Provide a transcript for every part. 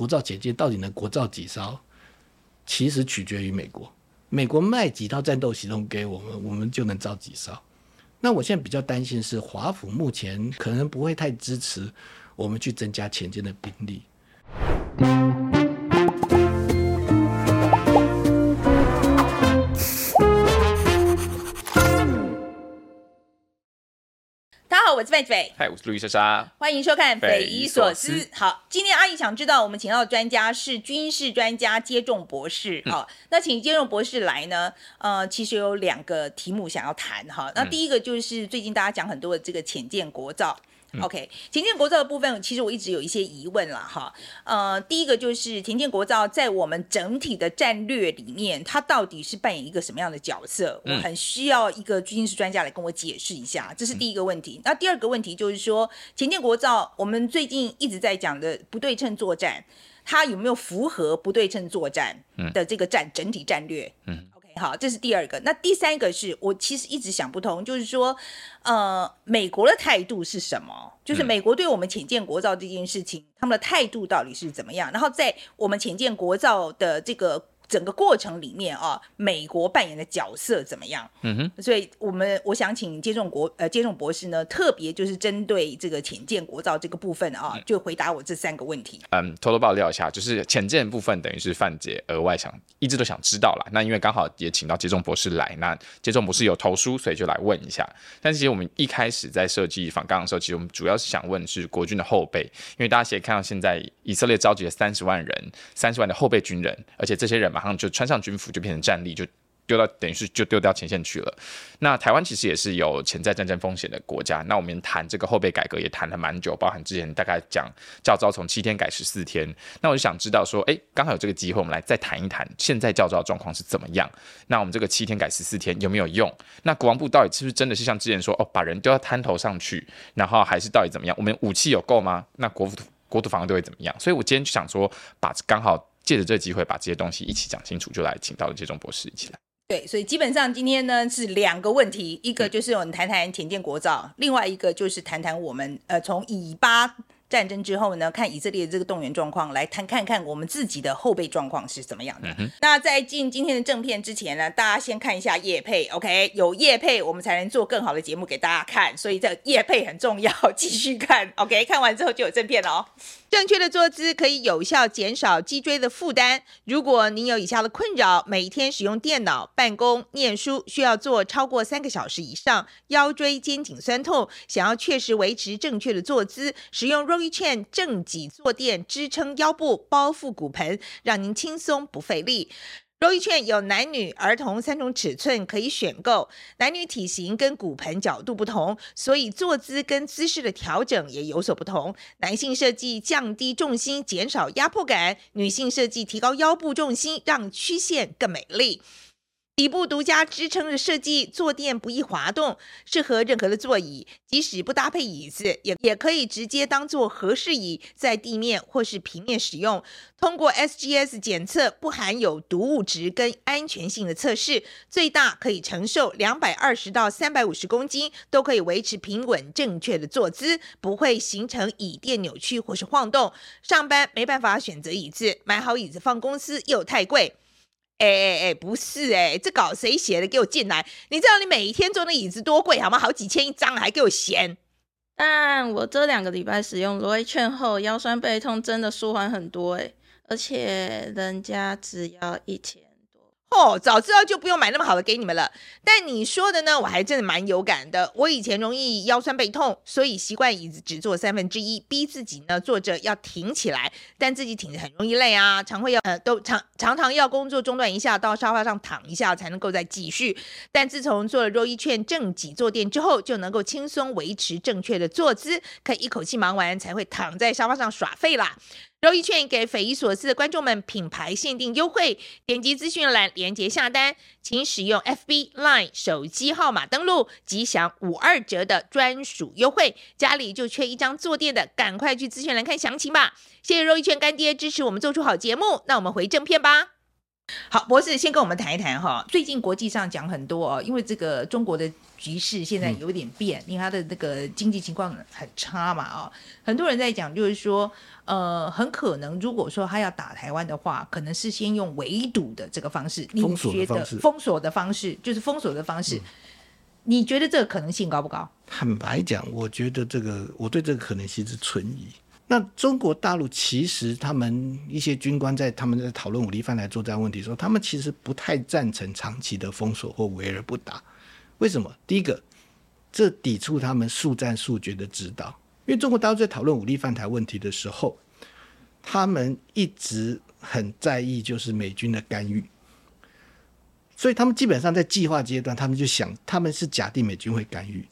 国造潜舰到底能国造几艘，其实取决于美国。美国卖几套战斗系统给我们，我们就能造几艘。那我现在比较担心是华府目前可能不会太支持我们去增加潜舰的兵力。我是范斐，嗨，我是路易莎莎，欢迎收看《匪夷所思》。好，今天阿姨想知道，我们请到的专家是军事专家接种博士。好，嗯、那请接种博士来呢？呃，其实有两个题目想要谈哈。那第一个就是最近大家讲很多的这个浅见国造。OK，田建国造的部分，其实我一直有一些疑问了哈。呃，第一个就是田建国造在我们整体的战略里面，它到底是扮演一个什么样的角色？我很需要一个军事专家来跟我解释一下，这是第一个问题。那第二个问题就是说，田建国造，我们最近一直在讲的不对称作战，它有没有符合不对称作战的这个战整体战略？嗯。好，这是第二个。那第三个是我其实一直想不通，就是说，呃，美国的态度是什么？就是美国对我们浅见国造这件事情，他们的态度到底是怎么样？然后在我们浅见国造的这个。整个过程里面啊，美国扮演的角色怎么样？嗯哼，所以我们我想请接种国呃接种博士呢，特别就是针对这个浅见国造这个部分啊，就回答我这三个问题。嗯，偷偷爆料一下，就是浅见部分等于是范姐额外想一直都想知道啦。那因为刚好也请到接种博士来，那接种博士有投书，所以就来问一下。但是其实我们一开始在设计访纲的时候，其实我们主要是想问是国军的后备，因为大家可以看到现在以色列召集了三十万人，三十万的后备军人，而且这些人马上就穿上军服就变成战力，就丢到等于是就丢掉前线去了。那台湾其实也是有潜在战争风险的国家。那我们谈这个后备改革也谈了蛮久，包含之前大概讲教召从七天改十四天。那我就想知道说，哎，刚好有这个机会，我们来再谈一谈现在教召状况是怎么样。那我们这个七天改十四天有没有用？那国防部到底是不是真的是像之前说，哦，把人丢到滩头上去，然后还是到底怎么样？我们武器有够吗？那国土国土防卫队会怎么样？所以我今天就想说，把刚好。借着这个机会，把这些东西一起讲清楚，就来请到了杰忠博士一起来。对，所以基本上今天呢是两个问题，一个就是我们谈谈缅甸国造，嗯、另外一个就是谈谈我们呃从以巴。战争之后呢，看以色列的这个动员状况，来谈看看我们自己的后备状况是怎么样的。嗯、那在进今天的正片之前呢，大家先看一下叶配，OK？有叶配，我们才能做更好的节目给大家看，所以这叶配很重要，继续看，OK？看完之后就有正片了哦。正确的坐姿可以有效减少脊椎的负担。如果您有以下的困扰，每天使用电脑、办公、念书需要坐超过三个小时以上，腰椎、肩颈酸痛，想要确实维持正确的坐姿，使用若。一券正脊坐垫支撑腰部，包覆骨盆，让您轻松不费力。柔一券有男女、儿童三种尺寸可以选购，男女体型跟骨盆角度不同，所以坐姿跟姿势的调整也有所不同。男性设计降低重心，减少压迫感；女性设计提高腰部重心，让曲线更美丽。底部独家支撑的设计，坐垫不易滑动，适合任何的座椅。即使不搭配椅子，也也可以直接当做和适椅，在地面或是平面使用。通过 SGS 检测，不含有毒物质跟安全性的测试，最大可以承受两百二十到三百五十公斤，都可以维持平稳正确的坐姿，不会形成椅垫扭曲或是晃动。上班没办法选择椅子，买好椅子放公司又太贵。哎哎哎，不是哎，这稿谁写的？给我进来！你知道你每一天坐那椅子多贵好吗？好几千一张，还给我嫌。但我这两个礼拜使用罗威券后，腰酸背痛真的舒缓很多哎，而且人家只要一千。哦，早知道就不用买那么好的给你们了。但你说的呢，我还真的蛮有感的。我以前容易腰酸背痛，所以习惯椅子只坐三分之一，逼自己呢坐着要挺起来，但自己挺着很容易累啊，常会要呃都常常常要工作中断一下，到沙发上躺一下才能够再继续。但自从做了 Roy 券正脊坐垫之后，就能够轻松维持正确的坐姿，可以一口气忙完才会躺在沙发上耍废啦。肉一券给匪夷所思的观众们品牌限定优惠，点击资讯栏链接下单，请使用 FB Line 手机号码登录，即享五二折的专属优惠。家里就缺一张坐垫的，赶快去资讯栏看详情吧。谢谢肉一券干爹支持我们做出好节目，那我们回正片吧。好，博士先跟我们谈一谈哈。最近国际上讲很多哦，因为这个中国的局势现在有点变，嗯、因为它的那个经济情况很差嘛啊、哦。很多人在讲，就是说，呃，很可能如果说他要打台湾的话，可能是先用围堵的这个方式，封锁的方式，封锁的方式就是封锁的方式。嗯、你觉得这个可能性高不高？坦白讲，我觉得这个我对这个可能性是存疑。那中国大陆其实他们一些军官在他们在讨论武力犯台作战问题的时候，他们其实不太赞成长期的封锁或围而不打。为什么？第一个，这抵触他们速战速决的指导。因为中国大陆在讨论武力犯台问题的时候，他们一直很在意就是美军的干预，所以他们基本上在计划阶段，他们就想他们是假定美军会干预，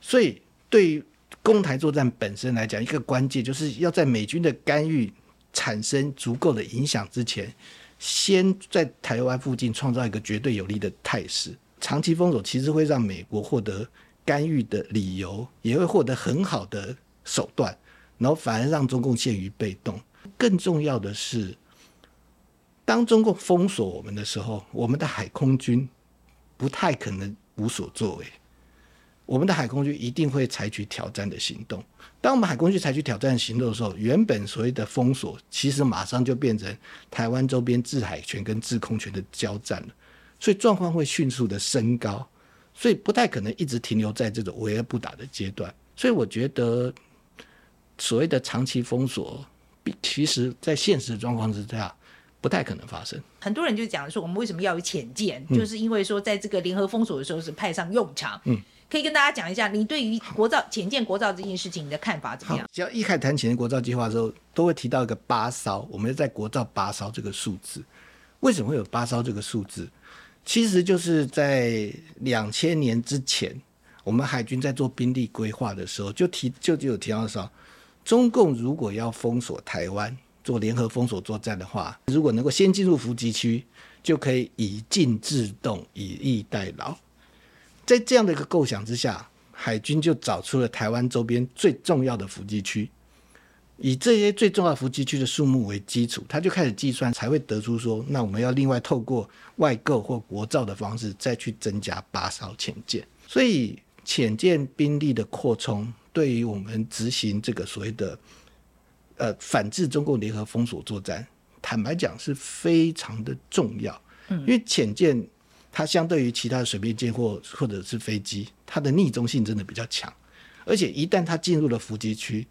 所以对于。攻台作战本身来讲，一个关键就是要在美军的干预产生足够的影响之前，先在台湾附近创造一个绝对有利的态势。长期封锁其实会让美国获得干预的理由，也会获得很好的手段，然后反而让中共陷于被动。更重要的是，当中共封锁我们的时候，我们的海空军不太可能无所作为。我们的海空军一定会采取挑战的行动。当我们海空军采取挑战行动的时候，原本所谓的封锁，其实马上就变成台湾周边制海权跟制空权的交战了。所以状况会迅速的升高，所以不太可能一直停留在这种围而不打的阶段。所以我觉得，所谓的长期封锁，其实在现实状况之下，不太可能发生。很多人就讲说，我们为什么要有潜舰？嗯、就是因为说，在这个联合封锁的时候是派上用场。嗯。可以跟大家讲一下，你对于国造潜舰国造这件事情你的看法怎么样？只要一开始谈潜舰国造计划的时候，都会提到一个八艘，我们在国造八艘这个数字。为什么会有八艘这个数字？其实就是在两千年之前，我们海军在做兵力规划的时候，就提就就有提到说，中共如果要封锁台湾，做联合封锁作战的话，如果能够先进入伏击区，就可以以静制动，以逸待劳。在这样的一个构想之下，海军就找出了台湾周边最重要的伏击区，以这些最重要的伏击区的数目为基础，他就开始计算，才会得出说，那我们要另外透过外购或国造的方式，再去增加八艘潜舰。所以，潜舰兵力的扩充，对于我们执行这个所谓的呃反制中共联合封锁作战，坦白讲是非常的重要，因为潜舰。它相对于其他的水面舰或或者是飞机，它的逆中性真的比较强，而且一旦它进入了伏击区，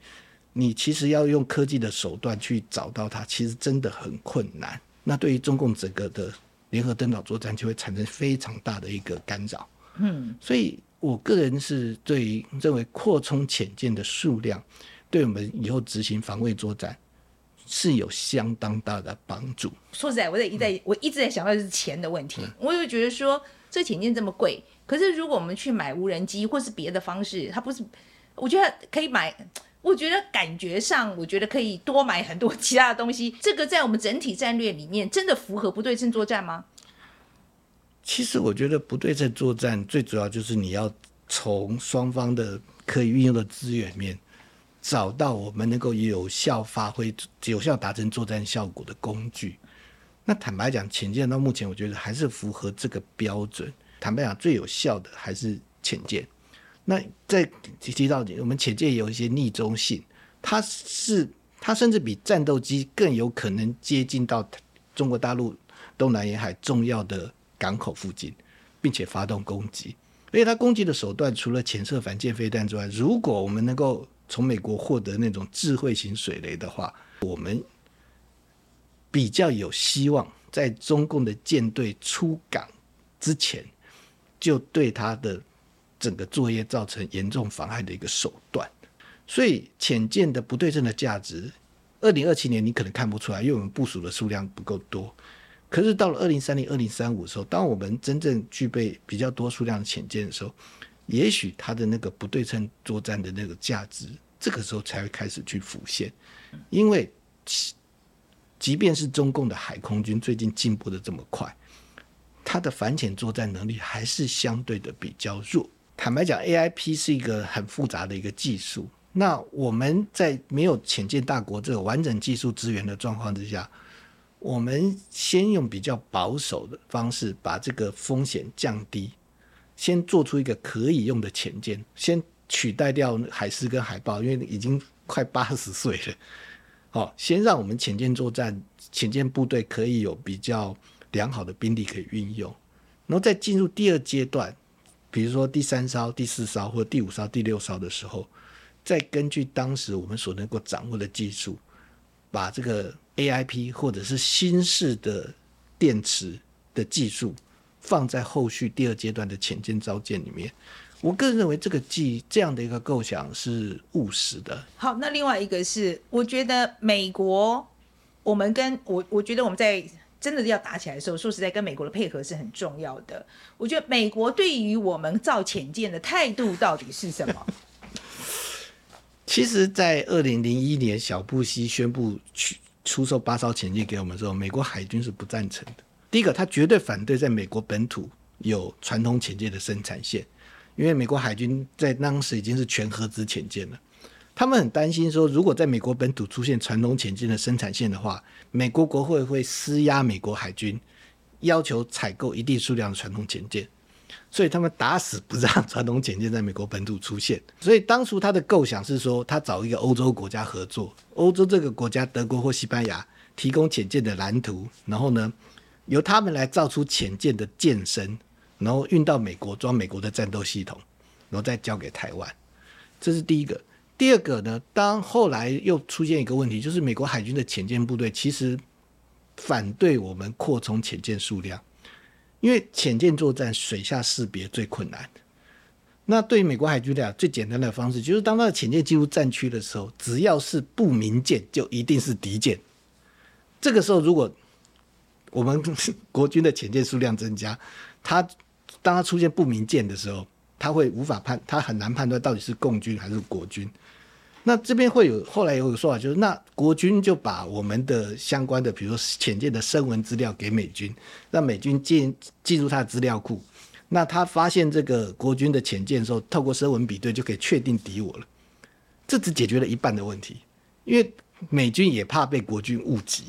你其实要用科技的手段去找到它，其实真的很困难。那对于中共整个的联合登岛作战就会产生非常大的一个干扰。嗯，所以我个人是对于认为扩充潜舰的数量，对我们以后执行防卫作战。是有相当大的帮助。说实在，我在一在，嗯、我一直在想到的是钱的问题。嗯、我又觉得说，这潜舰这么贵，可是如果我们去买无人机或是别的方式，它不是，我觉得可以买。我觉得感觉上，我觉得可以多买很多其他的东西。这个在我们整体战略里面，真的符合不对称作战吗？其实我觉得不对称作战最主要就是你要从双方的可以运用的资源面。找到我们能够有效发挥、有效达成作战效果的工具。那坦白讲，潜舰到目前我觉得还是符合这个标准。坦白讲，最有效的还是潜舰。那在提到我们潜舰有一些逆中性，它是它甚至比战斗机更有可能接近到中国大陆东南沿海重要的港口附近，并且发动攻击。而且它攻击的手段除了潜射反舰飞弹之外，如果我们能够从美国获得那种智慧型水雷的话，我们比较有希望在中共的舰队出港之前，就对他的整个作业造成严重妨碍的一个手段。所以潜舰的不对称的价值，二零二七年你可能看不出来，因为我们部署的数量不够多。可是到了二零三零、二零三五的时候，当我们真正具备比较多数量的潜舰的时候，也许它的那个不对称作战的那个价值，这个时候才会开始去浮现。因为，即便是中共的海空军最近进步的这么快，它的反潜作战能力还是相对的比较弱。坦白讲，AIP 是一个很复杂的一个技术。那我们在没有潜舰大国这个完整技术资源的状况之下，我们先用比较保守的方式把这个风险降低，先做出一个可以用的潜舰，先取代掉海狮跟海豹，因为已经快八十岁了。好，先让我们潜舰作战、潜舰部队可以有比较良好的兵力可以运用，然后再进入第二阶段，比如说第三艘、第四艘或第五艘、第六艘的时候，再根据当时我们所能够掌握的技术，把这个 AIP 或者是新式的电池的技术放在后续第二阶段的潜舰造舰里面。我个人认为这个计这样的一个构想是务实的。好，那另外一个是，我觉得美国，我们跟我，我觉得我们在真的要打起来的时候，说实在，跟美国的配合是很重要的。我觉得美国对于我们造潜舰的态度到底是什么？其实，在二零零一年小布希宣布去出售八艘潜舰给我们的时候，美国海军是不赞成的。第一个，他绝对反对在美国本土有传统潜舰的生产线。因为美国海军在当时已经是全合资潜舰了，他们很担心说，如果在美国本土出现传统潜舰的生产线的话，美国国会会施压美国海军，要求采购一定数量的传统潜舰，所以他们打死不让传统潜舰在美国本土出现。所以当初他的构想是说，他找一个欧洲国家合作，欧洲这个国家德国或西班牙提供潜舰的蓝图，然后呢，由他们来造出潜舰的舰身。然后运到美国装美国的战斗系统，然后再交给台湾，这是第一个。第二个呢，当后来又出现一个问题，就是美国海军的潜舰部队其实反对我们扩充潜舰数量，因为潜舰作战水下识别最困难。那对于美国海军来讲，最简单的方式就是当他的潜舰进入战区的时候，只要是不明舰，就一定是敌舰。这个时候，如果我们国军的潜舰数量增加，他当他出现不明舰的时候，他会无法判，他很难判断到底是共军还是国军。那这边会有后来有个说法，就是那国军就把我们的相关的，比如说潜舰的声纹资料给美军，让美军进进入他的资料库。那他发现这个国军的潜舰的时候，透过声纹比对就可以确定敌我了。这只解决了一半的问题，因为美军也怕被国军误击，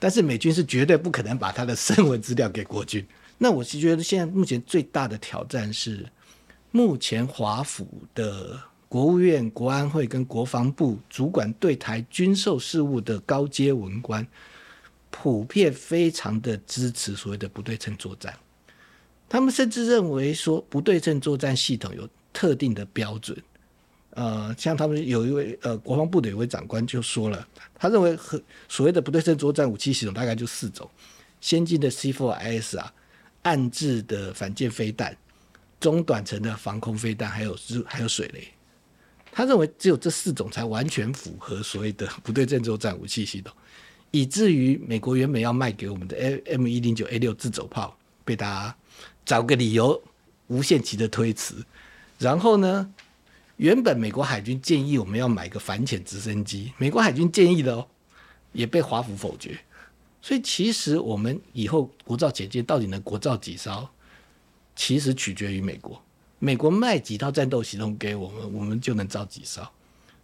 但是美军是绝对不可能把他的声纹资料给国军。那我是觉得，现在目前最大的挑战是，目前华府的国务院、国安会跟国防部主管对台军售事务的高阶文官，普遍非常的支持所谓的不对称作战。他们甚至认为说，不对称作战系统有特定的标准。呃，像他们有一位呃国防部的一位长官就说了，他认为和所谓的不对称作战武器系统大概就四种：先进的 C4IS 啊。暗制的反舰飞弹、中短程的防空飞弹，还有还有水雷。他认为只有这四种才完全符合所谓的不对称作战武器系统，以至于美国原本要卖给我们的 M 一零九 A 六自走炮，被大家找个理由无限期的推迟。然后呢，原本美国海军建议我们要买个反潜直升机，美国海军建议的哦，也被华府否决。所以，其实我们以后国造潜舰到底能国造几艘，其实取决于美国。美国卖几套战斗系统给我们，我们就能造几艘。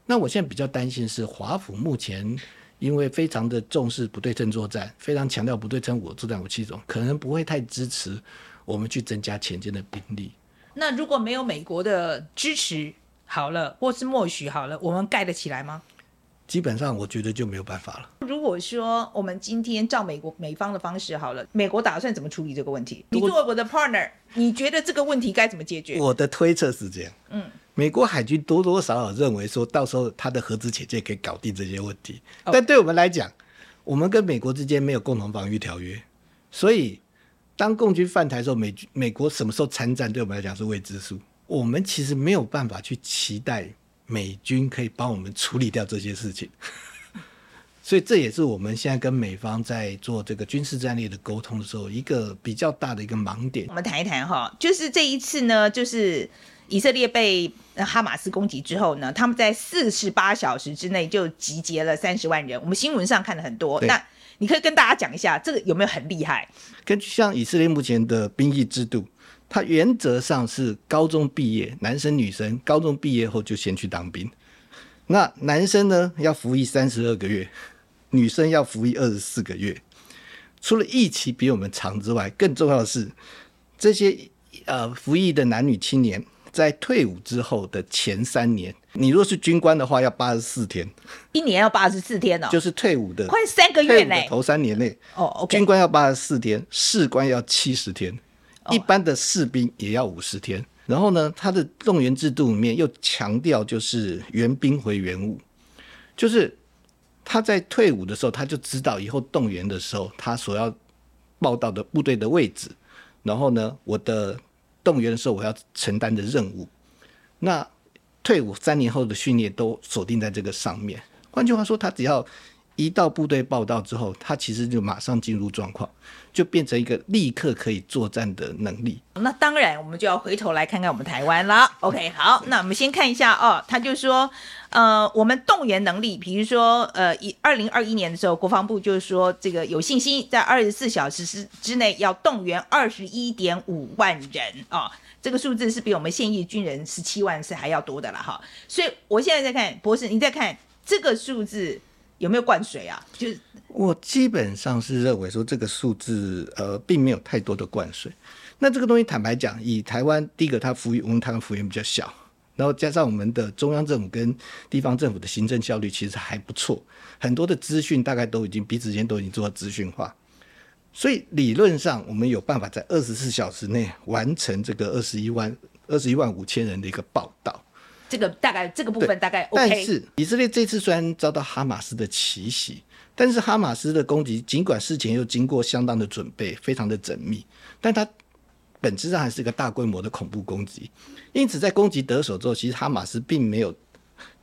那我现在比较担心是华府目前因为非常的重视不对称作战，非常强调不对称武作战武器种，可能不会太支持我们去增加潜舰的兵力。那如果没有美国的支持，好了，或是默许好了，我们盖得起来吗？基本上，我觉得就没有办法了。如果说我们今天照美国美方的方式好了，美国打算怎么处理这个问题？你作为我的 partner，你觉得这个问题该怎么解决？我的推测是这样，嗯，美国海军多多少少认为说到时候他的核子潜舰可以搞定这些问题，哦、但对我们来讲，我们跟美国之间没有共同防御条约，所以当共军犯台的时候，美美国什么时候参战，对我们来讲是未知数。我们其实没有办法去期待。美军可以帮我们处理掉这些事情，所以这也是我们现在跟美方在做这个军事战略的沟通的时候一个比较大的一个盲点。我们谈一谈哈，就是这一次呢，就是以色列被哈马斯攻击之后呢，他们在四十八小时之内就集结了三十万人。我们新闻上看了很多，那你可以跟大家讲一下，这个有没有很厉害？根据像以色列目前的兵役制度。他原则上是高中毕业，男生女生高中毕业后就先去当兵。那男生呢，要服役三十二个月，女生要服役二十四个月。除了役期比我们长之外，更重要的是，这些呃服役的男女青年在退伍之后的前三年，你若是军官的话，要八十四天，一年要八十四天哦，就是退伍的快三个月呢。头三年内哦军官要八十四天，士官要七十天，一般的士兵也要五十天。然后呢，他的动员制度里面又强调就是原兵回原伍，就是他在退伍的时候，他就知道以后动员的时候他所要报到的部队的位置，然后呢，我的动员的时候我要承担的任务，那退伍三年后的训练都锁定在这个上面。换句话说，他只要一到部队报到之后，他其实就马上进入状况，就变成一个立刻可以作战的能力。那当然，我们就要回头来看看我们台湾了。OK，好，那我们先看一下哦，他就说，呃，我们动员能力，比如说，呃，一二零二一年的时候，国防部就是说，这个有信心在二十四小时之之内要动员二十一点五万人啊、哦，这个数字是比我们现役军人十七万是还要多的了哈。所以我现在在看，博士，你在看这个数字。有没有灌水啊？就是我基本上是认为说这个数字呃并没有太多的灌水。那这个东西坦白讲，以台湾第一个它服役，我们台湾服役比较小，然后加上我们的中央政府跟地方政府的行政效率其实还不错，很多的资讯大概都已经彼此间都已经做到资讯化，所以理论上我们有办法在二十四小时内完成这个二十一万二十一万五千人的一个报道。这个大概这个部分大概 OK，但是以色列这次虽然遭到哈马斯的奇袭，但是哈马斯的攻击尽管事前又经过相当的准备，非常的缜密，但它本质上还是一个大规模的恐怖攻击。因此，在攻击得手之后，其实哈马斯并没有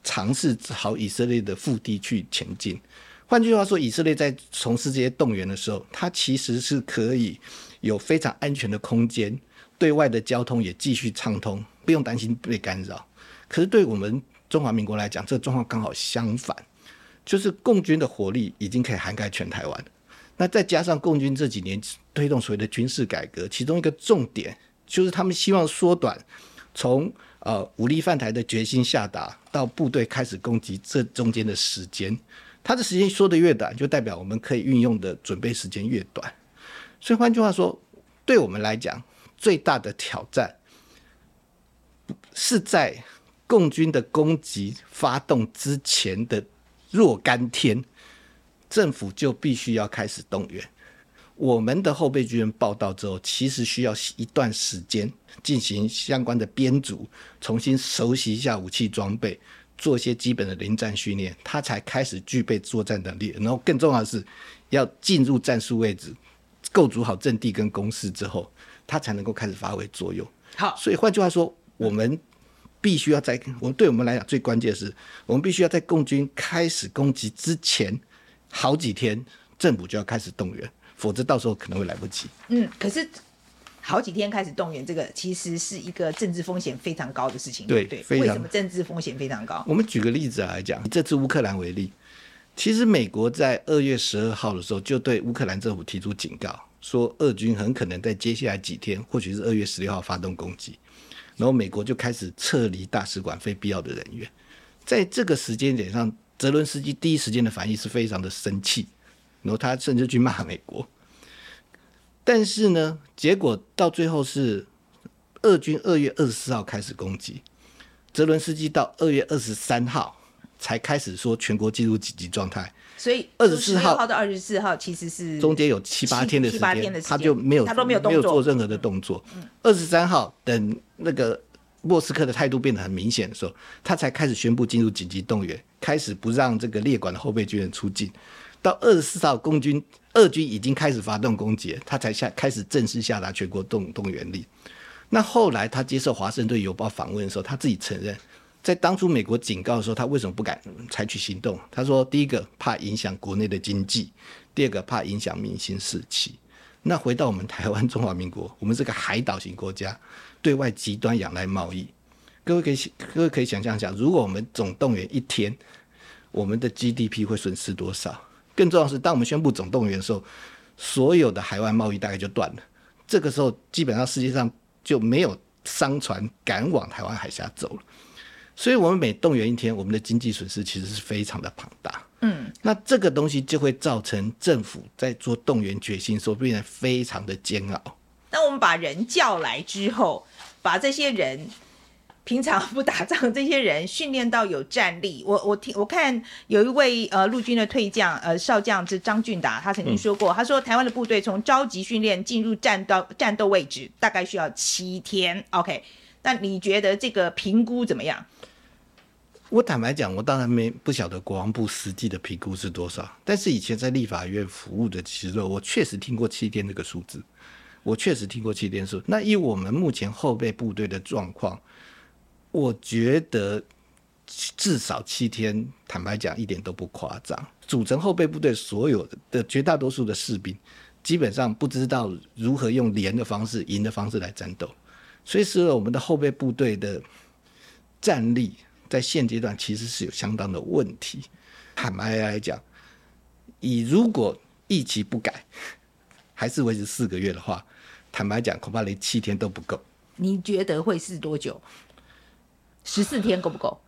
尝试朝以色列的腹地去前进。换句话说，以色列在从事这些动员的时候，它其实是可以有非常安全的空间，对外的交通也继续畅通，不用担心被干扰。可是对我们中华民国来讲，这个状况刚好相反，就是共军的火力已经可以涵盖全台湾。那再加上共军这几年推动所谓的军事改革，其中一个重点就是他们希望缩短从呃武力犯台的决心下达到部队开始攻击这中间的时间。它的时间说得越短，就代表我们可以运用的准备时间越短。所以换句话说，对我们来讲，最大的挑战是在。共军的攻击发动之前的若干天，政府就必须要开始动员。我们的后备军人报到之后，其实需要一段时间进行相关的编组，重新熟悉一下武器装备，做一些基本的临战训练，他才开始具备作战能力。然后更重要的是，要进入战术位置，构筑好阵地跟攻势之后，他才能够开始发挥作用。好，所以换句话说，我们。必须要在我们对我们来讲最关键的是，我们必须要在共军开始攻击之前好几天，政府就要开始动员，否则到时候可能会来不及。嗯，可是好几天开始动员，这个其实是一个政治风险非常高的事情。对对，非常。为什么政治风险非常高？我们举个例子来讲，以这次乌克兰为例，其实美国在二月十二号的时候就对乌克兰政府提出警告，说俄军很可能在接下来几天，或许是二月十六号发动攻击。然后美国就开始撤离大使馆非必要的人员，在这个时间点上，泽伦斯基第一时间的反应是非常的生气，然后他甚至去骂美国。但是呢，结果到最后是俄军二月二十四号开始攻击，泽伦斯基到二月二十三号才开始说全国进入紧急状态。所以二十四号到二十四号其实是中间有七八天的时间，他就没有他都没有没有做任何的动作。二十三号等那个莫斯科的态度变得很明显的时候，他才开始宣布进入紧急动员，开始不让这个列管的后备军人出境。到二十四号，共军俄军已经开始发动攻击，他才下开始正式下达全国动动员令。那后来他接受《华盛顿邮报》访问的时候，他自己承认。在当初美国警告的时候，他为什么不敢采取行动？他说：第一个怕影响国内的经济，第二个怕影响民心士气。那回到我们台湾中华民国，我们是个海岛型国家，对外极端仰赖贸易。各位可以各位可以想象一下，如果我们总动员一天，我们的 GDP 会损失多少？更重要的是，当我们宣布总动员的时候，所有的海外贸易大概就断了。这个时候，基本上世界上就没有商船敢往台湾海峡走了。所以，我们每动员一天，我们的经济损失其实是非常的庞大。嗯，那这个东西就会造成政府在做动员决心时候变得非常的煎熬。那我们把人叫来之后，把这些人平常不打仗，这些人训练到有战力。我我听我看有一位呃陆军的退将呃少将是张俊达，他曾经说过，嗯、他说台湾的部队从召集训练进入战斗战斗位置大概需要七天。OK，那你觉得这个评估怎么样？我坦白讲，我当然没不晓得国防部实际的评估是多少，但是以前在立法院服务的时候，我确实听过七天这个数字。我确实听过七天数。那以我们目前后备部队的状况，我觉得至少七天，坦白讲一点都不夸张。组成后备部队所有的绝大多数的士兵，基本上不知道如何用连的方式、营的方式来战斗，所以说我们的后备部队的战力在现阶段其实是有相当的问题。坦白来讲，以如果一期不改，还是维持四个月的话。坦白讲，恐怕连七天都不够。你觉得会是多久？十四天够不够？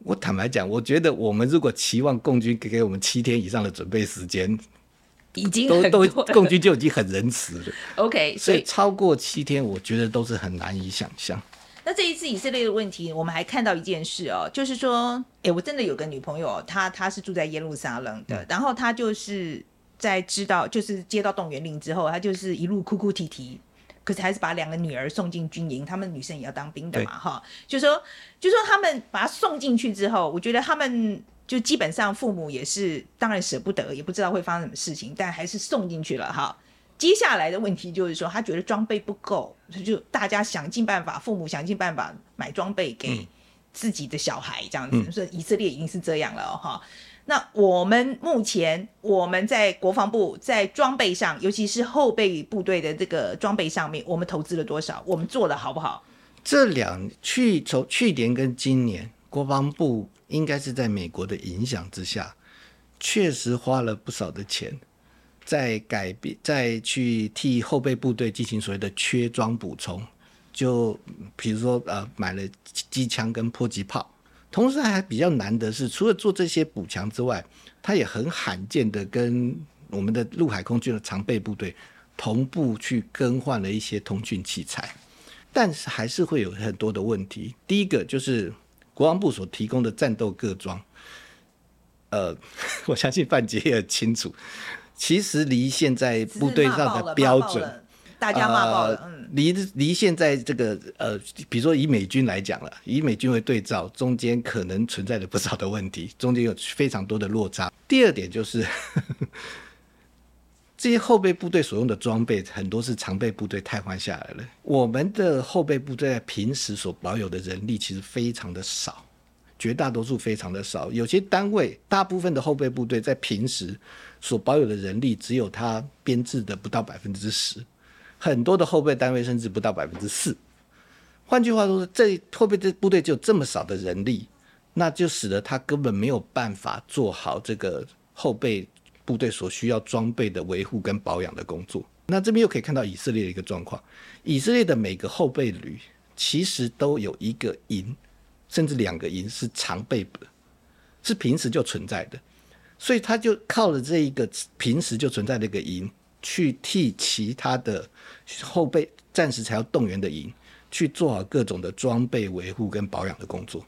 我坦白讲，我觉得我们如果期望共军给给我们七天以上的准备时间，已经都都共军就已经很仁慈了。OK，所以超过七天，我觉得都是很难以想象。那这一次以色列的问题，我们还看到一件事哦，就是说，哎，我真的有个女朋友，她她是住在耶路撒冷的，嗯、然后她就是。在知道就是接到动员令之后，她就是一路哭哭啼啼，可是还是把两个女儿送进军营。他们女生也要当兵的嘛，哈，就说就说他们把她送进去之后，我觉得他们就基本上父母也是当然舍不得，也不知道会发生什么事情，但还是送进去了哈。接下来的问题就是说，他觉得装备不够，就大家想尽办法，父母想尽办法买装备给自己的小孩，这样子。所以、嗯、以色列已经是这样了哈。那我们目前我们在国防部在装备上，尤其是后备部队的这个装备上面，我们投资了多少？我们做的好不好？这两去从去年跟今年，国防部应该是在美国的影响之下，确实花了不少的钱，在改变，在去替后备部队进行所谓的缺装补充，就比如说呃，买了机枪跟迫击炮。同时还比较难的是，除了做这些补强之外，他也很罕见的跟我们的陆海空军的常备部队同步去更换了一些通讯器材，但是还是会有很多的问题。第一个就是国防部所提供的战斗各装，呃，我相信范杰也清楚，其实离现在部队上的标准。大家骂爆了，嗯，离离现在这个呃，比如说以美军来讲了，以美军为对照，中间可能存在着不少的问题，中间有非常多的落差。第二点就是，呵呵这些后备部队所用的装备很多是常备部队汰换下来了，我们的后备部队平时所保有的人力其实非常的少，绝大多数非常的少，有些单位大部分的后备部队在平时所保有的人力只有他编制的不到百分之十。很多的后备单位甚至不到百分之四，换句话说，这后备这部队就这么少的人力，那就使得他根本没有办法做好这个后备部队所需要装备的维护跟保养的工作。那这边又可以看到以色列的一个状况，以色列的每个后备旅其实都有一个营，甚至两个营是常备的，是平时就存在的，所以他就靠着这一个平时就存在的一个营。去替其他的后备暂时才要动员的营去做好各种的装备维护跟保养的工作，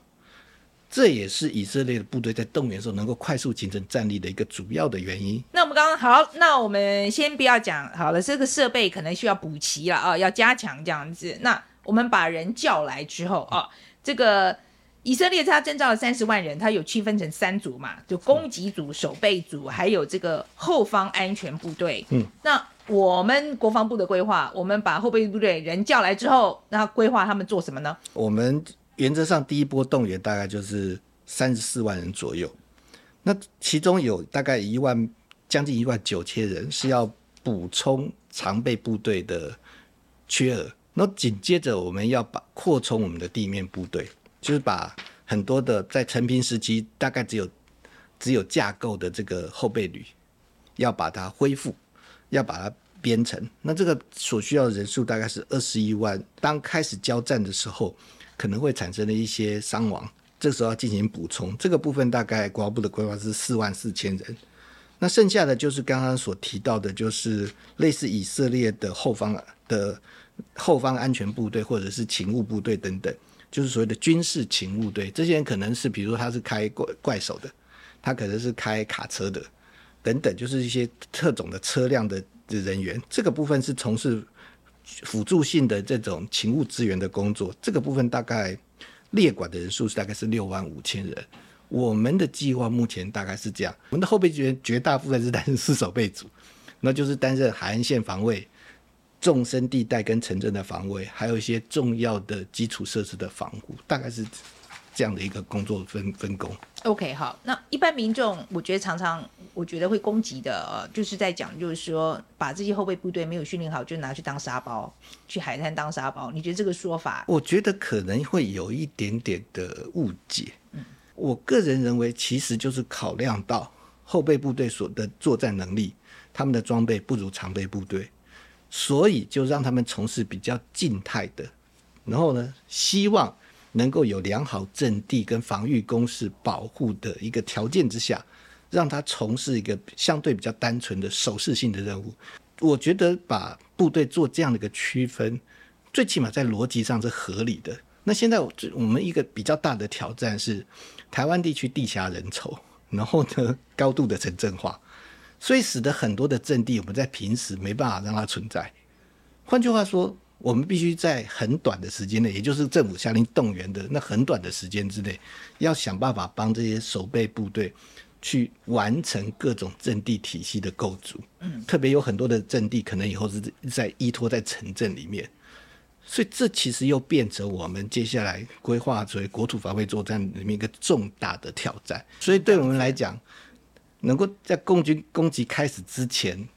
这也是以色列的部队在动员的时候能够快速形成战力的一个主要的原因。那我们刚刚好，那我们先不要讲好了，这个设备可能需要补齐了啊，要加强这样子。那我们把人叫来之后啊，这个。以色列他征召了三十万人，他有区分成三组嘛，就攻击组、守备组，还有这个后方安全部队。嗯，那我们国防部的规划，我们把后备部队人叫来之后，那规划他们做什么呢？我们原则上第一波动员大概就是三十四万人左右，那其中有大概一万将近一万九千人是要补充常备部队的缺额，那紧接着我们要把扩充我们的地面部队。就是把很多的在成平时期大概只有只有架构的这个后备旅，要把它恢复，要把它编成。那这个所需要的人数大概是二十一万。当开始交战的时候，可能会产生的一些伤亡，这时候要进行补充。这个部分大概国防部的规划是四万四千人。那剩下的就是刚刚所提到的，就是类似以色列的后方的后方安全部队，或者是勤务部队等等，就是所谓的军事勤务队。这些人可能是，比如说他是开怪怪手的，他可能是开卡车的，等等，就是一些特种的车辆的的人员。这个部分是从事辅助性的这种勤务支援的工作。这个部分大概列管的人数是大概是六万五千人。我们的计划目前大概是这样，我们的后备军绝大部分是担任四守备组，那就是担任海岸线防卫、纵深地带跟城镇的防卫，还有一些重要的基础设施的防护，大概是这样的一个工作分分工。OK，好，那一般民众我觉得常常我觉得会攻击的，呃，就是在讲就是说把这些后备部队没有训练好就拿去当沙包，去海滩当沙包，你觉得这个说法？我觉得可能会有一点点的误解。嗯。我个人认为，其实就是考量到后备部队所的作战能力，他们的装备不如常备部队，所以就让他们从事比较静态的，然后呢，希望能够有良好阵地跟防御工事保护的一个条件之下，让他从事一个相对比较单纯的守势性的任务。我觉得把部队做这样的一个区分，最起码在逻辑上是合理的。那现在我们一个比较大的挑战是。台湾地区地狭人稠，然后呢，高度的城镇化，所以使得很多的阵地我们在平时没办法让它存在。换句话说，我们必须在很短的时间内，也就是政府下令动员的那很短的时间之内，要想办法帮这些守备部队去完成各种阵地体系的构筑。嗯，特别有很多的阵地可能以后是在依托在城镇里面。所以这其实又变成我们接下来规划作为国土防卫作战里面一个重大的挑战。所以对我们来讲，能够在共军攻击开始之前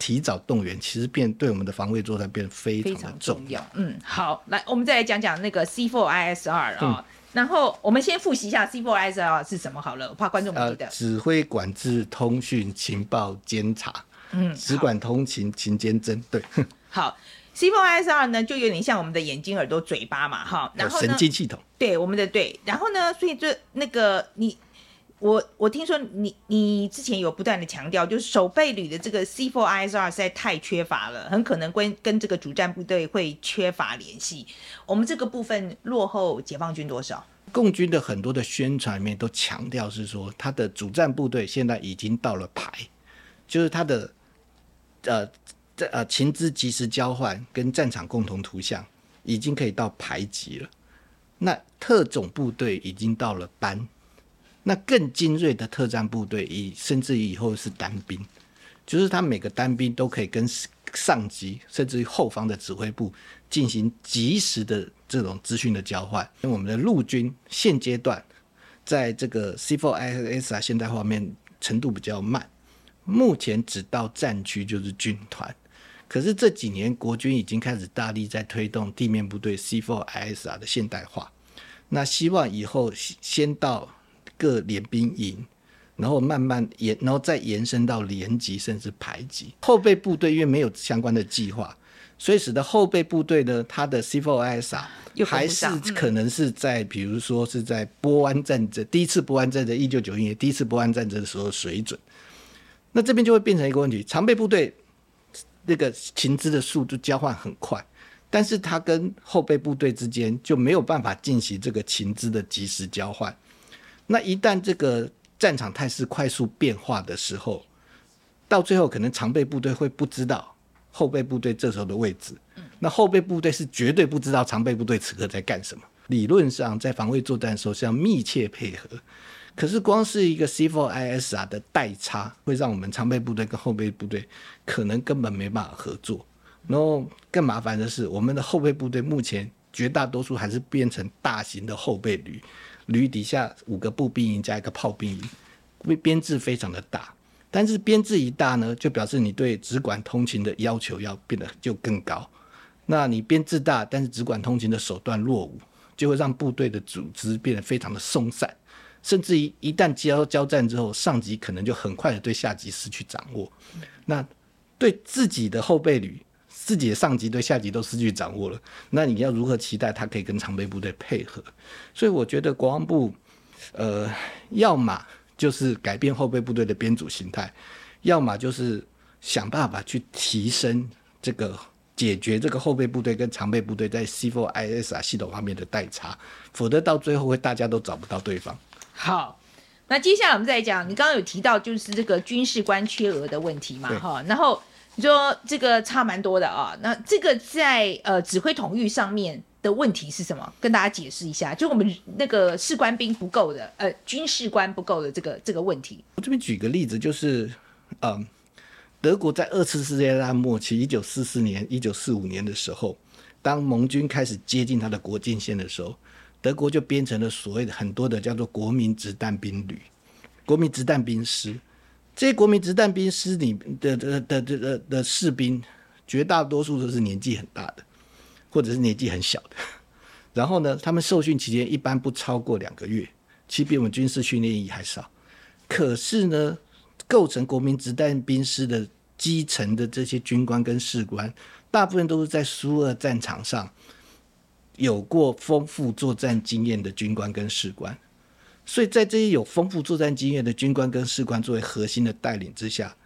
提早动员，其实变对我们的防卫作战变得非常的重要。嗯，好，来我们再来讲讲那个 C4ISR 啊、哦嗯。然后我们先复习一下 C4ISR 是什么好了，我怕观众不记得。呃、指挥、管制、通讯、情报、监察。嗯，只管通勤、勤监侦。对。好。C4ISR 呢，就有点像我们的眼睛、耳朵、嘴巴嘛，哈，然后神经系统，对我们的对，然后呢，所以就那个你，我我听说你你之前有不断的强调，就是守备旅的这个 C4ISR 实在太缺乏了，很可能跟跟这个主战部队会缺乏联系。我们这个部分落后解放军多少？共军的很多的宣传里面都强调是说，他的主战部队现在已经到了排，就是他的呃。呃，情资及时交换跟战场共同图像已经可以到排级了。那特种部队已经到了班，那更精锐的特战部队以甚至以后是单兵，就是他每个单兵都可以跟上级甚至于后方的指挥部进行及时的这种资讯的交换。因为我们的陆军现阶段在这个 C4ISR 现代化面程度比较慢，目前只到战区就是军团。可是这几年，国军已经开始大力在推动地面部队 C4ISR 的现代化。那希望以后先到各联兵营，然后慢慢延，然后再延伸到连级甚至排级。后备部队因为没有相关的计划，所以使得后备部队呢，它的 C4ISR 还是可能是在，比如说是在波湾战争第一次波湾战争一九九一年第一次波湾战争的时候水准。那这边就会变成一个问题，常备部队。那个情资的速度交换很快，但是他跟后备部队之间就没有办法进行这个情资的及时交换。那一旦这个战场态势快速变化的时候，到最后可能常备部队会不知道后备部队这时候的位置，那后备部队是绝对不知道常备部队此刻在干什么。理论上，在防卫作战的时候是要密切配合。可是，光是一个 C4ISR 的代差，会让我们常备部队跟后备部队可能根本没办法合作。然后更麻烦的是，我们的后备部队目前绝大多数还是变成大型的后备旅，旅底下五个步兵营加一个炮兵营，编制非常的大。但是编制一大呢，就表示你对只管通勤的要求要变得就更高。那你编制大，但是只管通勤的手段落伍，就会让部队的组织变得非常的松散。甚至于一旦交交战之后，上级可能就很快的对下级失去掌握。那对自己的后备旅自己的上级对下级都失去掌握了，那你要如何期待他可以跟常备部队配合？所以我觉得国防部，呃，要么就是改变后备部队的编组形态，要么就是想办法去提升这个解决这个后备部队跟常备部队在 C4ISR 系统方面的代差，否则到最后会大家都找不到对方。好。那接下来我们再讲，你刚刚有提到就是这个军事官缺额的问题嘛，哈，然后你说这个差蛮多的啊，那这个在呃指挥统御上面的问题是什么？跟大家解释一下，就我们那个士官兵不够的，呃，军事官不够的这个这个问题。我这边举个例子，就是嗯、呃，德国在二次世界大战末期，一九四四年、一九四五年的时候，当盟军开始接近他的国境线的时候。德国就编成了所谓的很多的叫做国民子弹兵旅、国民子弹兵师。这些国民子弹兵师里的的的的的的士兵，绝大多数都是年纪很大的，或者是年纪很小的。然后呢，他们受训期间一般不超过两个月，其实比我们军事训练营还少。可是呢，构成国民子弹兵师的基层的这些军官跟士官，大部分都是在苏俄战场上。有过丰富作战经验的军官跟士官，所以在这些有丰富作战经验的军官跟士官作为核心的带领之下，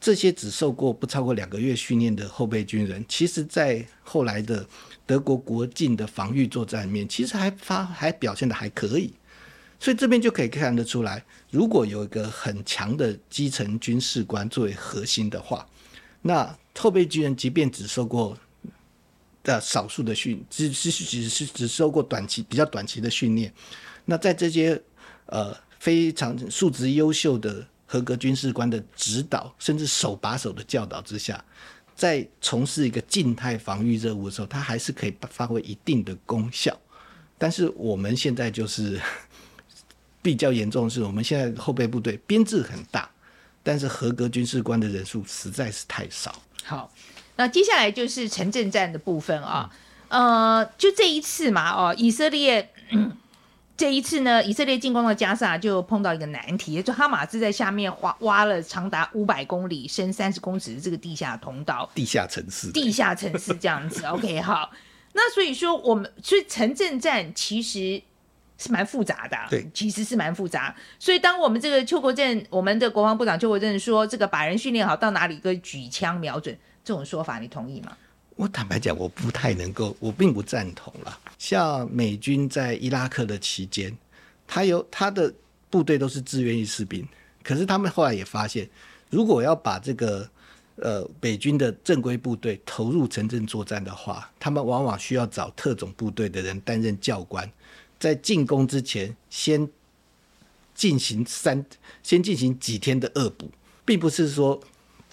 这些只受过不超过两个月训练的后备军人，其实在后来的德国国境的防御作战里面，其实还发还表现得还可以。所以这边就可以看得出来，如果有一个很强的基层军事官作为核心的话，那后备军人即便只受过。的少数的训，只是只是只受过短期比较短期的训练，那在这些呃非常素质优秀的合格军事官的指导，甚至手把手的教导之下，在从事一个静态防御任务的时候，它还是可以发挥一定的功效。但是我们现在就是 比较严重的是，我们现在 后备部队编制很大，但是合格军事官的人数实在是太少。好。那接下来就是城镇战的部分啊，呃，就这一次嘛，哦，以色列这一次呢，以色列进攻了加萨，就碰到一个难题，就哈马斯在下面挖挖了长达五百公里、深三十公尺的这个地下通道，地下城市，地下城市这样子。OK，好，那所以说我们所以城镇战其实是蛮复杂的，对，其实是蛮复杂。所以当我们这个邱国正，我们的国防部长邱国正说，这个把人训练好，到哪里可以举枪瞄准。这种说法你同意吗？我坦白讲，我不太能够，我并不赞同了。像美军在伊拉克的期间，他有他的部队都是志愿役士兵，可是他们后来也发现，如果要把这个呃美军的正规部队投入城镇作战的话，他们往往需要找特种部队的人担任教官，在进攻之前先进行三先进行几天的恶补，并不是说。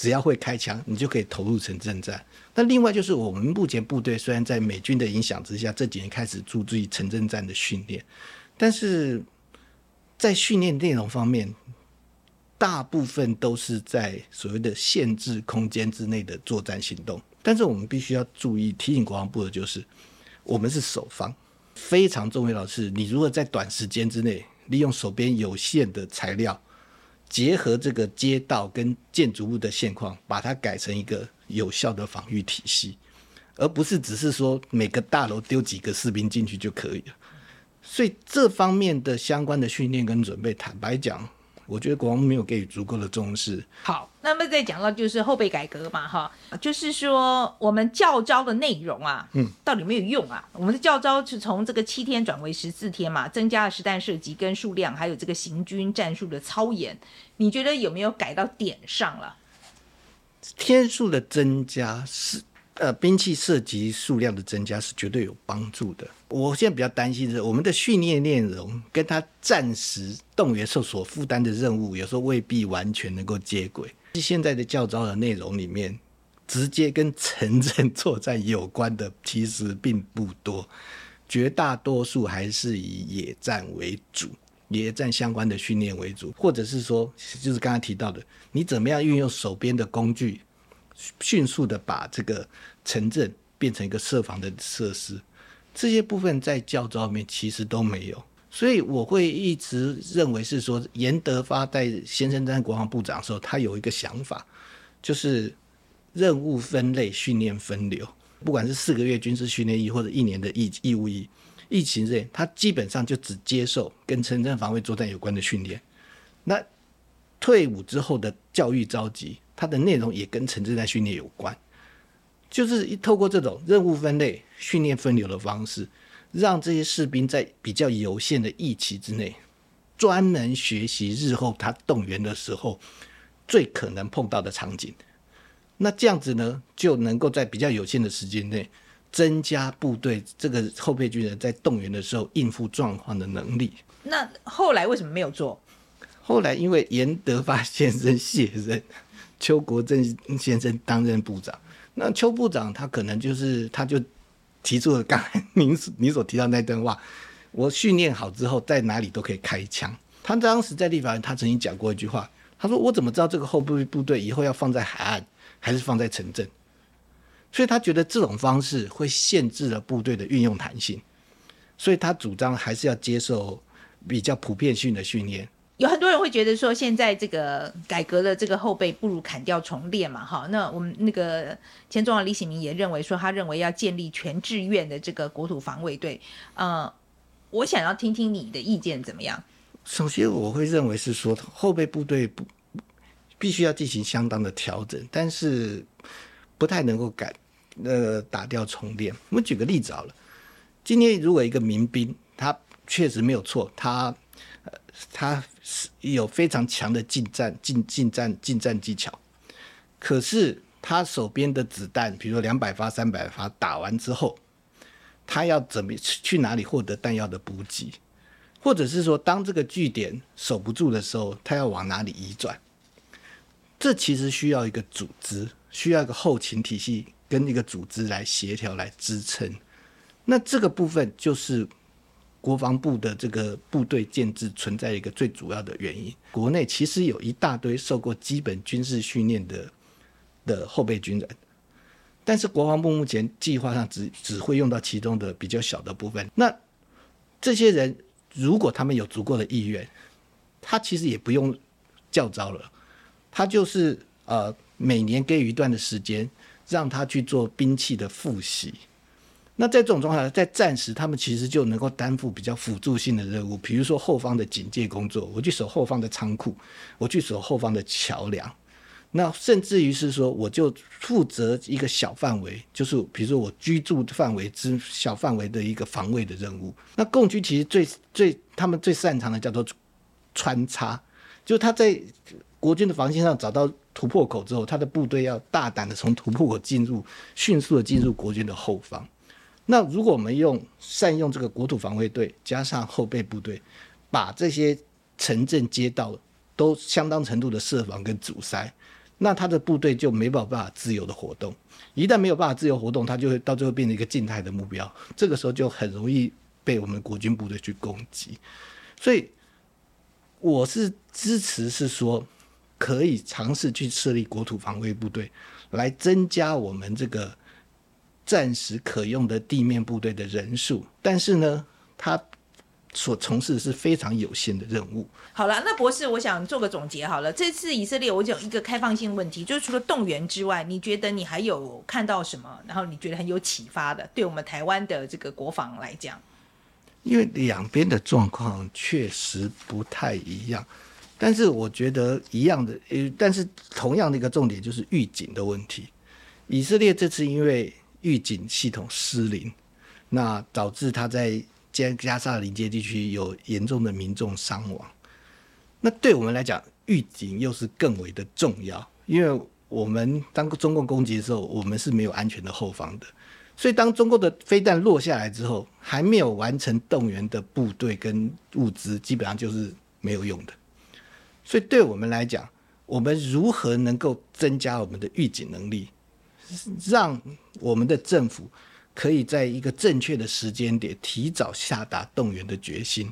只要会开枪，你就可以投入城镇战。那另外就是我们目前部队虽然在美军的影响之下，这几年开始注意城镇战的训练，但是在训练内容方面，大部分都是在所谓的限制空间之内的作战行动。但是我们必须要注意提醒国防部的就是，我们是守方，非常重要的是，你如果在短时间之内利用手边有限的材料。结合这个街道跟建筑物的现况，把它改成一个有效的防御体系，而不是只是说每个大楼丢几个士兵进去就可以了。所以这方面的相关的训练跟准备，坦白讲。我觉得国防没有给予足够的重视。好，那么再讲到就是后备改革嘛，哈，就是说我们教招的内容啊，嗯，到底有没有用啊？我们的教招是从这个七天转为十四天嘛，增加了实弹射击跟数量，还有这个行军战术的操演，你觉得有没有改到点上了？天数的增加是。呃，兵器射击数量的增加是绝对有帮助的。我现在比较担心的是，我们的训练内容跟他暂时动员受所负担的任务，有时候未必完全能够接轨。现在的教招的内容里面，直接跟城镇作战有关的其实并不多，绝大多数还是以野战为主，野战相关的训练为主，或者是说，就是刚刚提到的，你怎么样运用手边的工具。迅速的把这个城镇变成一个设防的设施，这些部分在教招里面其实都没有，所以我会一直认为是说，严德发在先生当国防部长的时候，他有一个想法，就是任务分类、训练分流，不管是四个月军事训练役或者一年的义义务役，役期内他基本上就只接受跟城镇防卫作战有关的训练。那退伍之后的教育召集，它的内容也跟城镇在训练有关，就是透过这种任务分类、训练分流的方式，让这些士兵在比较有限的役期之内，专门学习日后他动员的时候最可能碰到的场景。那这样子呢，就能够在比较有限的时间内，增加部队这个后备军人在动员的时候应付状况的能力。那后来为什么没有做？后来因为严德发先生卸任，邱国正先生担任部长。那邱部长他可能就是他就提出了刚才您你所提到那段话：我训练好之后，在哪里都可以开枪。他当时在立法院，他曾经讲过一句话，他说：“我怎么知道这个后备部队以后要放在海岸，还是放在城镇？”所以他觉得这种方式会限制了部队的运用弹性，所以他主张还是要接受比较普遍性的训练。有很多人会觉得说，现在这个改革的这个后备不如砍掉重练嘛，哈。那我们那个前总统李喜明也认为说，他认为要建立全志愿的这个国土防卫队。呃，我想要听听你的意见怎么样？首先，我会认为是说后备部队不必须要进行相当的调整，但是不太能够改呃打掉重练。我们举个例子好了，今天如果一个民兵，他确实没有错，他。他是有非常强的近战、近近战、近战技巧，可是他手边的子弹，比如说两百发、三百发，打完之后，他要怎么去哪里获得弹药的补给，或者是说，当这个据点守不住的时候，他要往哪里移转？这其实需要一个组织，需要一个后勤体系跟一个组织来协调、来支撑。那这个部分就是。国防部的这个部队建制存在一个最主要的原因，国内其实有一大堆受过基本军事训练的的后备军人，但是国防部目前计划上只只会用到其中的比较小的部分。那这些人如果他们有足够的意愿，他其实也不用教招了，他就是呃每年给予一段的时间，让他去做兵器的复习。那在这种状况下，在战时，他们其实就能够担负比较辅助性的任务，比如说后方的警戒工作，我去守后方的仓库，我去守后方的桥梁，那甚至于是说，我就负责一个小范围，就是比如说我居住范围之小范围的一个防卫的任务。那共军其实最最他们最擅长的叫做穿插，就他在国军的防线上找到突破口之后，他的部队要大胆的从突破口进入，迅速的进入国军的后方。那如果我们用善用这个国土防卫队加上后备部队，把这些城镇街道都相当程度的设防跟阻塞，那他的部队就没办法自由的活动。一旦没有办法自由活动，他就会到最后变成一个静态的目标。这个时候就很容易被我们国军部队去攻击。所以我是支持是说，可以尝试去设立国土防卫部队，来增加我们这个。暂时可用的地面部队的人数，但是呢，他所从事的是非常有限的任务。好了，那博士，我想做个总结好了。这次以色列，我讲一个开放性问题，就是除了动员之外，你觉得你还有看到什么？然后你觉得很有启发的，对我们台湾的这个国防来讲？因为两边的状况确实不太一样，但是我觉得一样的，呃，但是同样的一个重点就是预警的问题。以色列这次因为预警系统失灵，那导致他在加加沙的临界地区有严重的民众伤亡。那对我们来讲，预警又是更为的重要，因为我们当中共攻击的时候，我们是没有安全的后方的。所以当中共的飞弹落下来之后，还没有完成动员的部队跟物资，基本上就是没有用的。所以对我们来讲，我们如何能够增加我们的预警能力？让我们的政府可以在一个正确的时间点提早下达动员的决心，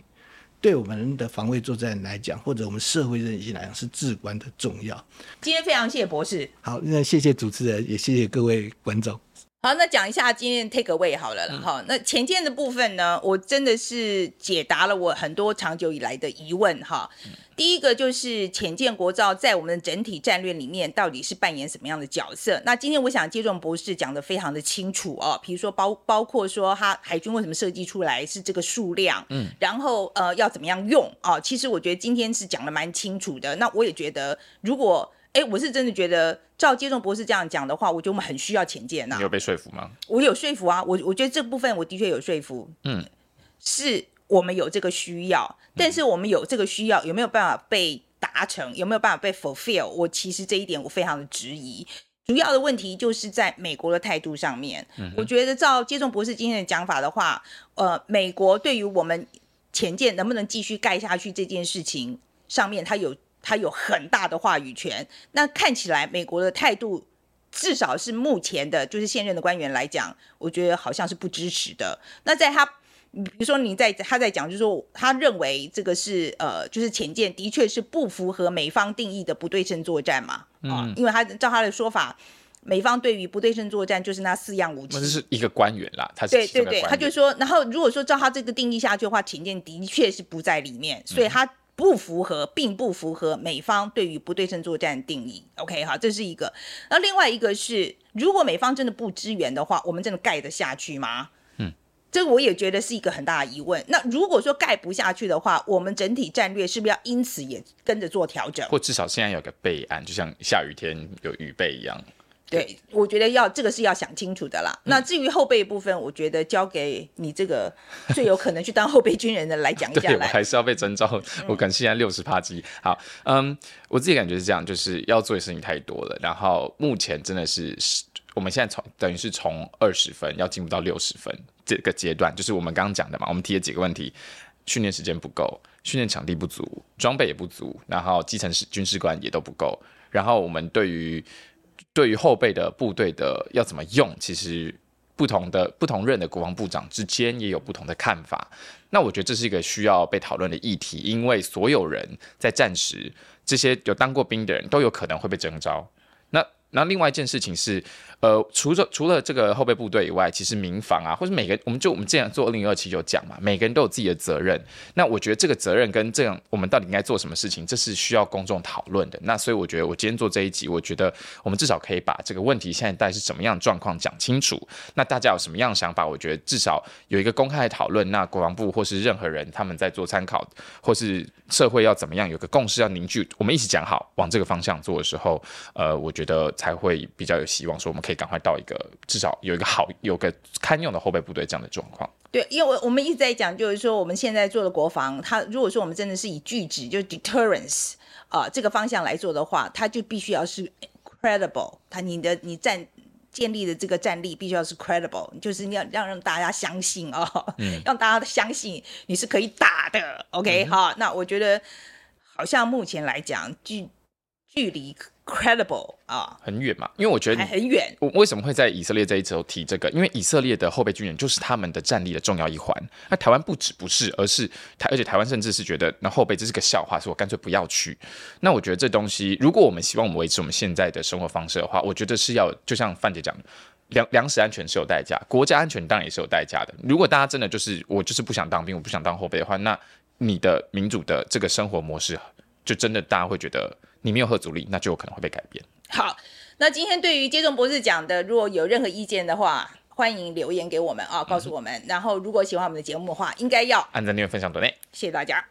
对我们的防卫作战来讲，或者我们社会韧性来讲是至关的重要。今天非常谢谢博士。好，那谢谢主持人，也谢谢各位观众。好，那讲一下今天 take away 好了了哈、嗯。那潜舰的部分呢，我真的是解答了我很多长久以来的疑问哈。嗯、第一个就是浅见国造在我们的整体战略里面到底是扮演什么样的角色？那今天我想接种博士讲的非常的清楚哦，比如说包包括说他海军为什么设计出来是这个数量，嗯，然后呃要怎么样用啊？其实我觉得今天是讲的蛮清楚的。那我也觉得如果哎，我是真的觉得，照接种博士这样讲的话，我觉得我们很需要潜见呐。你有被说服吗？我有说服啊，我我觉得这部分我的确有说服。嗯，是我们有这个需要，但是我们有这个需要有没有办法被达成？有没有办法被 fulfill？我其实这一点我非常的质疑。主要的问题就是在美国的态度上面。嗯，我觉得照接种博士今天的讲法的话，呃，美国对于我们潜舰能不能继续盖下去这件事情上面，它有。他有很大的话语权，那看起来美国的态度，至少是目前的，就是现任的官员来讲，我觉得好像是不支持的。那在他，比如说你在他在讲，就是说他认为这个是呃，就是潜舰的确是不符合美方定义的不对称作战嘛，啊、嗯，因为他照他的说法，美方对于不对称作战就是那四样武器。那是一个官员啦，他是对对对，他就说，然后如果说照他这个定义下去的话，潜舰的确是不在里面，所以他。嗯不符合，并不符合美方对于不对称作战的定义。OK，好，这是一个。那另外一个是，如果美方真的不支援的话，我们真的盖得下去吗？嗯，这个我也觉得是一个很大的疑问。那如果说盖不下去的话，我们整体战略是不是要因此也跟着做调整？或至少现在有个备案，就像下雨天有雨备一样。对，我觉得要这个是要想清楚的啦。嗯、那至于后备部分，我觉得交给你这个最有可能去当后备军人的来讲一下 来。对，我还是要被征召，我可能现在六十趴级。好，嗯，我自己感觉是这样，就是要做的事情太多了。然后目前真的是，我们现在从等于是从二十分要进入到六十分这个阶段，就是我们刚刚讲的嘛。我们提了几个问题：训练时间不够，训练场地不足，装备也不足，然后基层军事官也都不够。然后我们对于对于后备的部队的要怎么用，其实不同的不同任的国防部长之间也有不同的看法。那我觉得这是一个需要被讨论的议题，因为所有人在战时，这些有当过兵的人都有可能会被征召。那另外一件事情是。呃，除了除了这个后备部队以外，其实民防啊，或者每个我们就我们这样做二零二七就讲嘛，每个人都有自己的责任。那我觉得这个责任跟这样，我们到底应该做什么事情，这是需要公众讨论的。那所以我觉得我今天做这一集，我觉得我们至少可以把这个问题现在是什么样状况讲清楚。那大家有什么样的想法？我觉得至少有一个公开的讨论。那国防部或是任何人他们在做参考，或是社会要怎么样有个共识要凝聚，我们一起讲好往这个方向做的时候，呃，我觉得才会比较有希望说我们可以。赶快到一个至少有一个好有个堪用的后备部队这样的状况。对，因为我我们一直在讲，就是说我们现在做的国防，它如果说我们真的是以拒止，就是 deterrence 啊、呃、这个方向来做的话，它就必须要是 credible，它你的你战建立的这个战力必须要是 credible，就是你要让让大家相信哦，嗯、让大家相信你是可以打的。OK，好、嗯，那我觉得好像目前来讲距距离。Credible 啊，很远嘛，因为我觉得还很远。我为什么会在以色列这一周提这个？因为以色列的后备军人就是他们的战力的重要一环。那台湾不止不是，而是台，而且台湾甚至是觉得那后备这是个笑话，所以我干脆不要去。那我觉得这东西，如果我们希望我们维持我们现在的生活方式的话，我觉得是要就像范姐讲的，粮粮食安全是有代价，国家安全当然也是有代价的。如果大家真的就是我就是不想当兵，我不想当后备的话，那你的民主的这个生活模式，就真的大家会觉得。你没有核阻力，那就有可能会被改变。好，那今天对于接种博士讲的，如果有任何意见的话，欢迎留言给我们啊，告诉我们。然后，如果喜欢我们的节目的话，应该要按赞、订阅、分享、点赞。谢谢大家。